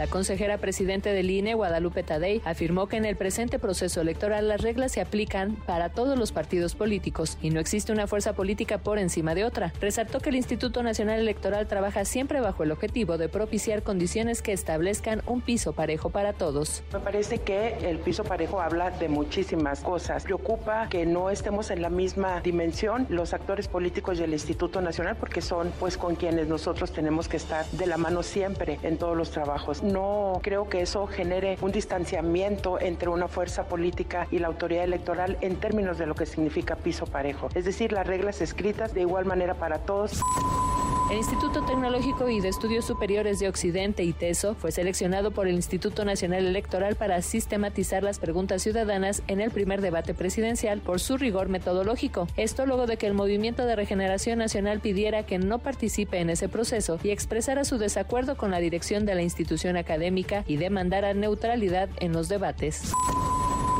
La consejera presidente del INE, Guadalupe Tadei, afirmó que en el presente proceso electoral las reglas se aplican para todos los partidos políticos y no existe una fuerza política por encima de otra. Resaltó que el Instituto Nacional Electoral trabaja siempre bajo el objetivo de propiciar condiciones que establezcan un piso parejo para todos. Me parece que el piso parejo habla de muchísimas cosas. Preocupa que no estemos en la misma dimensión los actores políticos y el Instituto Nacional porque son pues con quienes nosotros tenemos que estar de la mano siempre en todos los trabajos. No creo que eso genere un distanciamiento entre una fuerza política y la autoridad electoral en términos de lo que significa piso parejo. Es decir, las reglas escritas de igual manera para todos. El Instituto Tecnológico y de Estudios Superiores de Occidente, ITESO, fue seleccionado por el Instituto Nacional Electoral para sistematizar las preguntas ciudadanas en el primer debate presidencial por su rigor metodológico. Esto luego de que el Movimiento de Regeneración Nacional pidiera que no participe en ese proceso y expresara su desacuerdo con la dirección de la institución académica y demandara neutralidad en los debates.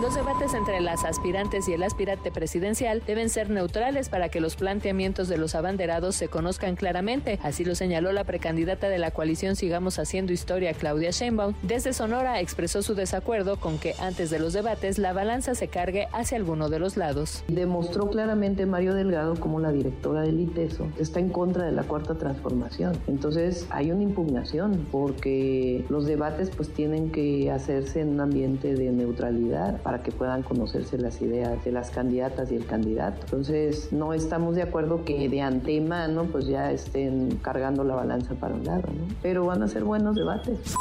Los debates entre las aspirantes y el aspirante presidencial deben ser neutrales para que los planteamientos de los abanderados se conozcan claramente. Así lo señaló la precandidata de la coalición Sigamos Haciendo Historia, Claudia Sheinbaum. Desde Sonora expresó su desacuerdo con que antes de los debates la balanza se cargue hacia alguno de los lados. Demostró claramente Mario Delgado como la directora del ITESO está en contra de la cuarta transformación. Entonces hay una impugnación porque los debates pues tienen que hacerse en un ambiente de neutralidad para que puedan conocerse las ideas de las candidatas y el candidato. Entonces, no estamos de acuerdo que de antemano pues ya estén cargando la balanza para un lado, ¿no? Pero van a ser buenos debates.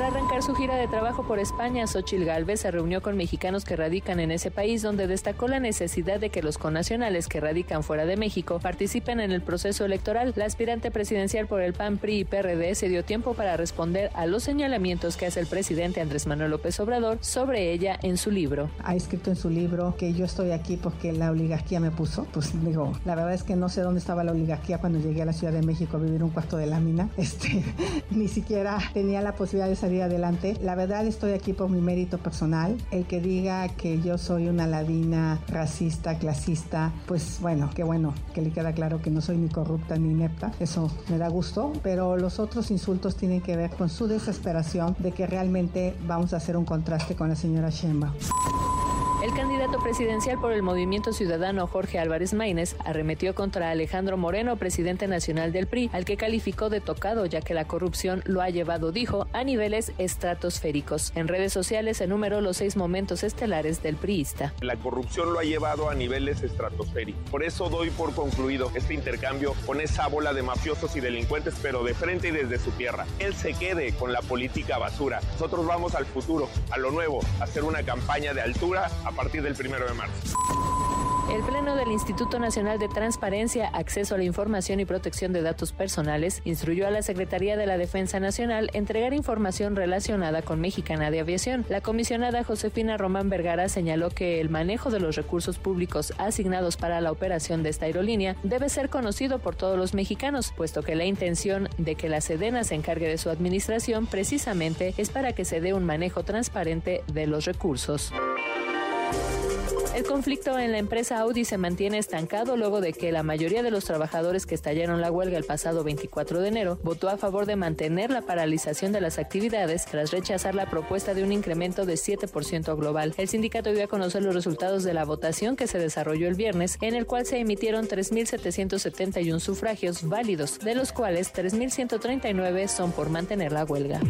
Al arrancar su gira de trabajo por España, Xochil Gálvez se reunió con mexicanos que radican en ese país, donde destacó la necesidad de que los connacionales que radican fuera de México participen en el proceso electoral. La aspirante presidencial por el PAN, PRI y PRD se dio tiempo para responder a los señalamientos que hace el presidente Andrés Manuel López Obrador sobre ella en su libro. Ha escrito en su libro que yo estoy aquí porque la oligarquía me puso. Pues digo, la verdad es que no sé dónde estaba la oligarquía cuando llegué a la Ciudad de México a vivir un cuarto de lámina. Este, ni siquiera tenía la posibilidad de salir adelante. La verdad estoy aquí por mi mérito personal. El que diga que yo soy una ladina racista, clasista, pues bueno, qué bueno que le queda claro que no soy ni corrupta ni inepta. Eso me da gusto. Pero los otros insultos tienen que ver con su desesperación de que realmente vamos a hacer un contraste con la señora Sheinbaum. El candidato presidencial por el Movimiento Ciudadano Jorge Álvarez Maínez arremetió contra Alejandro Moreno, presidente nacional del PRI, al que calificó de tocado ya que la corrupción lo ha llevado, dijo, a niveles estratosféricos. En redes sociales enumeró los seis momentos estelares del priista. La corrupción lo ha llevado a niveles estratosféricos. Por eso doy por concluido este intercambio con esa bola de mafiosos y delincuentes, pero de frente y desde su tierra. Él se quede con la política basura. Nosotros vamos al futuro, a lo nuevo, a hacer una campaña de altura a partir del primero de marzo. El Pleno del Instituto Nacional de Transparencia, Acceso a la Información y Protección de Datos Personales instruyó a la Secretaría de la Defensa Nacional entregar información relacionada con Mexicana de Aviación. La comisionada Josefina Román Vergara señaló que el manejo de los recursos públicos asignados para la operación de esta aerolínea debe ser conocido por todos los mexicanos, puesto que la intención de que la Sedena se encargue de su administración precisamente es para que se dé un manejo transparente de los recursos. El conflicto en la empresa Audi se mantiene estancado luego de que la mayoría de los trabajadores que estallaron la huelga el pasado 24 de enero votó a favor de mantener la paralización de las actividades tras rechazar la propuesta de un incremento de 7% global. El sindicato dio a conocer los resultados de la votación que se desarrolló el viernes, en el cual se emitieron 3.771 sufragios válidos, de los cuales 3.139 son por mantener la huelga.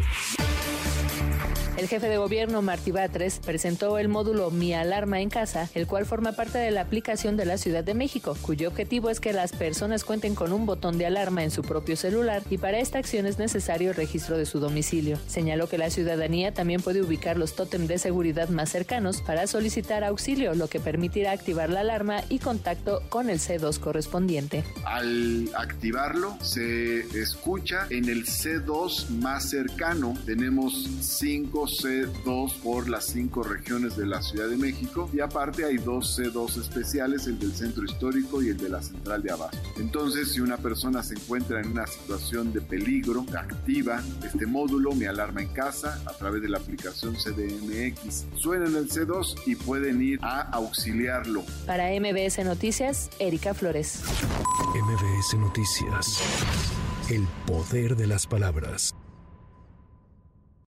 El jefe de gobierno, Martí Batres, presentó el módulo Mi Alarma en Casa, el cual forma parte de la aplicación de la Ciudad de México, cuyo objetivo es que las personas cuenten con un botón de alarma en su propio celular y para esta acción es necesario el registro de su domicilio. Señaló que la ciudadanía también puede ubicar los tótem de seguridad más cercanos para solicitar auxilio, lo que permitirá activar la alarma y contacto con el C2 correspondiente. Al activarlo, se escucha en el C2 más cercano. Tenemos cinco dos C2 por las cinco regiones de la Ciudad de México y aparte hay dos C2 especiales, el del centro histórico y el de la central de Abasto. Entonces, si una persona se encuentra en una situación de peligro, activa este módulo, mi alarma en casa, a través de la aplicación CDMX. Suena en el C2 y pueden ir a auxiliarlo. Para MBS Noticias, Erika Flores. MBS Noticias. El poder de las palabras.